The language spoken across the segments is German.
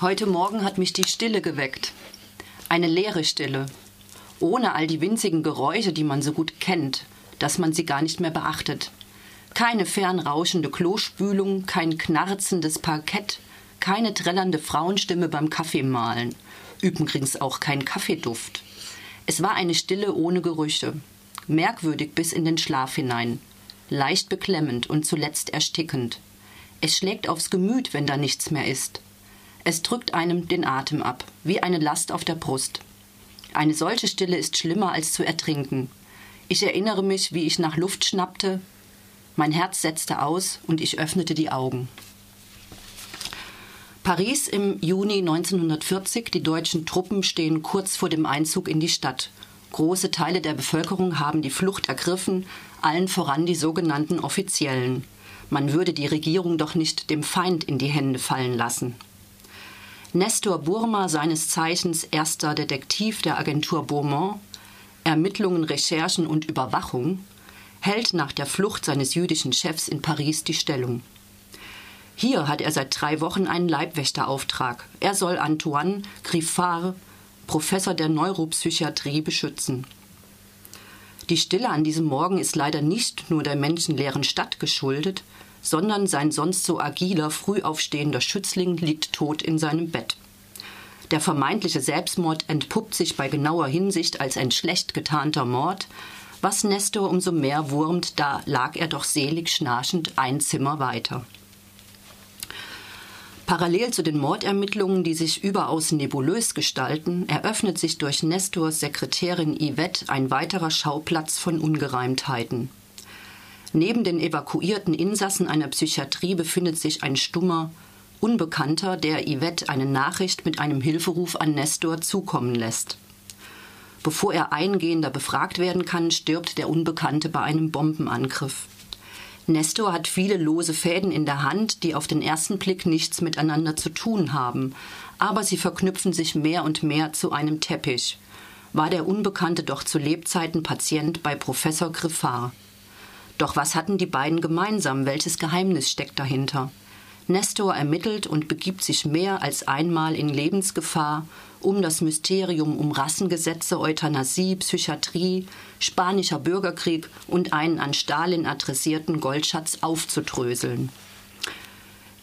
Heute Morgen hat mich die Stille geweckt. Eine leere Stille. Ohne all die winzigen Geräusche, die man so gut kennt, dass man sie gar nicht mehr beachtet. Keine fernrauschende Klospülung, kein knarzendes Parkett, keine trällernde Frauenstimme beim Kaffeemahlen. Übrigens auch kein Kaffeeduft. Es war eine Stille ohne Gerüche. Merkwürdig bis in den Schlaf hinein. Leicht beklemmend und zuletzt erstickend. Es schlägt aufs Gemüt, wenn da nichts mehr ist. Es drückt einem den Atem ab, wie eine Last auf der Brust. Eine solche Stille ist schlimmer als zu ertrinken. Ich erinnere mich, wie ich nach Luft schnappte, mein Herz setzte aus und ich öffnete die Augen. Paris im Juni 1940. Die deutschen Truppen stehen kurz vor dem Einzug in die Stadt. Große Teile der Bevölkerung haben die Flucht ergriffen, allen voran die sogenannten Offiziellen. Man würde die Regierung doch nicht dem Feind in die Hände fallen lassen. Nestor Burma, seines Zeichens erster Detektiv der Agentur Beaumont, Ermittlungen, Recherchen und Überwachung, hält nach der Flucht seines jüdischen Chefs in Paris die Stellung. Hier hat er seit drei Wochen einen Leibwächterauftrag. Er soll Antoine Griffard, Professor der Neuropsychiatrie, beschützen. Die Stille an diesem Morgen ist leider nicht nur der menschenleeren Stadt geschuldet, sondern sein sonst so agiler, früh aufstehender Schützling liegt tot in seinem Bett. Der vermeintliche Selbstmord entpuppt sich bei genauer Hinsicht als ein schlecht getarnter Mord, was Nestor umso mehr wurmt, da lag er doch selig schnarchend ein Zimmer weiter. Parallel zu den Mordermittlungen, die sich überaus nebulös gestalten, eröffnet sich durch Nestors Sekretärin Yvette ein weiterer Schauplatz von Ungereimtheiten. Neben den evakuierten Insassen einer Psychiatrie befindet sich ein stummer Unbekannter, der Yvette eine Nachricht mit einem Hilferuf an Nestor zukommen lässt. Bevor er eingehender befragt werden kann, stirbt der Unbekannte bei einem Bombenangriff. Nestor hat viele lose Fäden in der Hand, die auf den ersten Blick nichts miteinander zu tun haben, aber sie verknüpfen sich mehr und mehr zu einem Teppich. War der Unbekannte doch zu Lebzeiten Patient bei Professor Griffard. Doch was hatten die beiden gemeinsam? Welches Geheimnis steckt dahinter? Nestor ermittelt und begibt sich mehr als einmal in Lebensgefahr, um das Mysterium um Rassengesetze, Euthanasie, Psychiatrie, spanischer Bürgerkrieg und einen an Stalin adressierten Goldschatz aufzudröseln.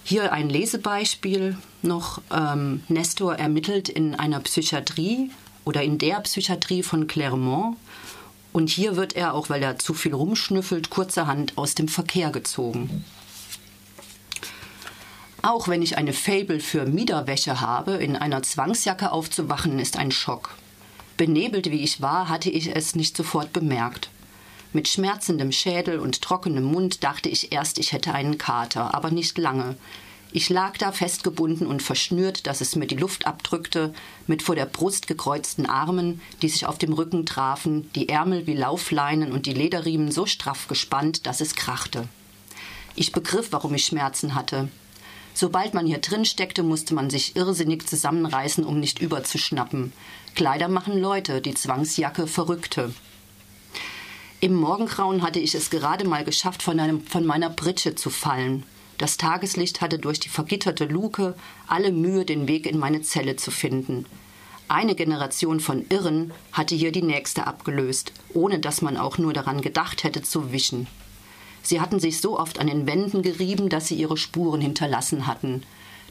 Hier ein Lesebeispiel noch. Ähm, Nestor ermittelt in einer Psychiatrie oder in der Psychiatrie von Clermont und hier wird er, auch weil er zu viel rumschnüffelt, kurzerhand aus dem Verkehr gezogen. Auch wenn ich eine Fabel für Miederwäsche habe, in einer Zwangsjacke aufzuwachen, ist ein Schock. Benebelt wie ich war, hatte ich es nicht sofort bemerkt. Mit schmerzendem Schädel und trockenem Mund dachte ich erst, ich hätte einen Kater, aber nicht lange. Ich lag da festgebunden und verschnürt, dass es mir die Luft abdrückte, mit vor der Brust gekreuzten Armen, die sich auf dem Rücken trafen, die Ärmel wie Laufleinen und die Lederriemen so straff gespannt, dass es krachte. Ich begriff, warum ich Schmerzen hatte. Sobald man hier drin steckte, musste man sich irrsinnig zusammenreißen, um nicht überzuschnappen. Kleider machen Leute, die Zwangsjacke Verrückte. Im Morgengrauen hatte ich es gerade mal geschafft, von, einem, von meiner Pritsche zu fallen. Das Tageslicht hatte durch die vergitterte Luke alle Mühe, den Weg in meine Zelle zu finden. Eine Generation von Irren hatte hier die nächste abgelöst, ohne dass man auch nur daran gedacht hätte zu wischen. Sie hatten sich so oft an den Wänden gerieben, dass sie ihre Spuren hinterlassen hatten.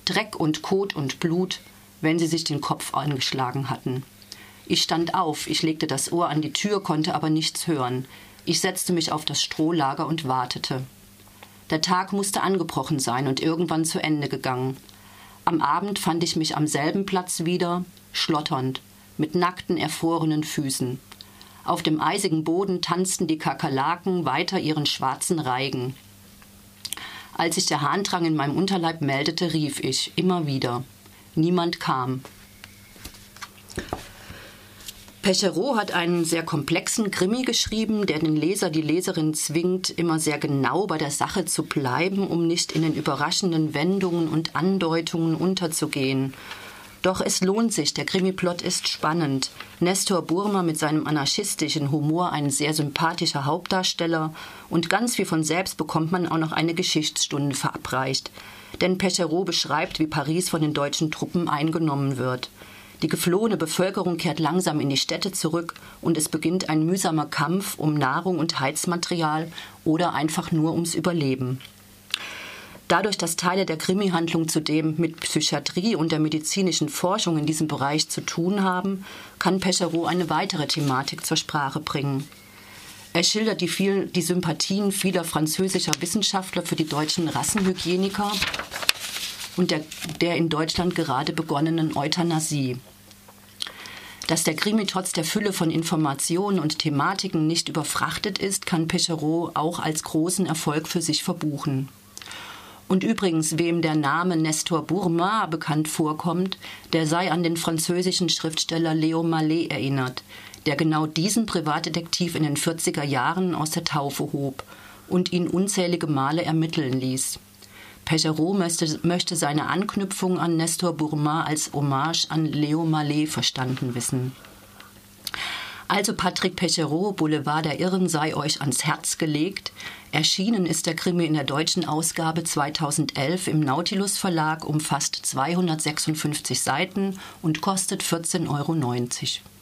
Dreck und Kot und Blut, wenn sie sich den Kopf angeschlagen hatten. Ich stand auf, ich legte das Ohr an die Tür, konnte aber nichts hören. Ich setzte mich auf das Strohlager und wartete. Der Tag musste angebrochen sein und irgendwann zu Ende gegangen. Am Abend fand ich mich am selben Platz wieder, schlotternd, mit nackten, erfrorenen Füßen. Auf dem eisigen Boden tanzten die Kakerlaken weiter ihren schwarzen Reigen. Als sich der Harndrang in meinem Unterleib meldete, rief ich immer wieder. Niemand kam. Pechereau hat einen sehr komplexen Krimi geschrieben, der den Leser, die Leserin zwingt, immer sehr genau bei der Sache zu bleiben, um nicht in den überraschenden Wendungen und Andeutungen unterzugehen. Doch es lohnt sich, der Krimiplot ist spannend. Nestor Burma mit seinem anarchistischen Humor ein sehr sympathischer Hauptdarsteller und ganz wie von selbst bekommt man auch noch eine Geschichtsstunde verabreicht. Denn Pecherot beschreibt, wie Paris von den deutschen Truppen eingenommen wird. Die geflohene Bevölkerung kehrt langsam in die Städte zurück und es beginnt ein mühsamer Kampf um Nahrung und Heizmaterial oder einfach nur ums Überleben. Dadurch, dass Teile der Krimi-Handlung zudem mit Psychiatrie und der medizinischen Forschung in diesem Bereich zu tun haben, kann Pecherot eine weitere Thematik zur Sprache bringen. Er schildert die, viel, die Sympathien vieler französischer Wissenschaftler für die deutschen Rassenhygieniker und der, der in Deutschland gerade begonnenen Euthanasie. Dass der Krimi trotz der Fülle von Informationen und Thematiken nicht überfrachtet ist, kann Pecherot auch als großen Erfolg für sich verbuchen. Und übrigens, wem der Name Nestor Bourma bekannt vorkommt, der sei an den französischen Schriftsteller Leo Mallet erinnert, der genau diesen Privatdetektiv in den 40er Jahren aus der Taufe hob und ihn unzählige Male ermitteln ließ. Pecherot möchte, möchte seine Anknüpfung an Nestor Bourma als Hommage an Leo Mallet verstanden wissen. Also Patrick Pecherot, Boulevard der Irren sei euch ans Herz gelegt. Erschienen ist der Krimi in der deutschen Ausgabe 2011 im Nautilus Verlag, umfasst 256 Seiten und kostet 14,90 Euro.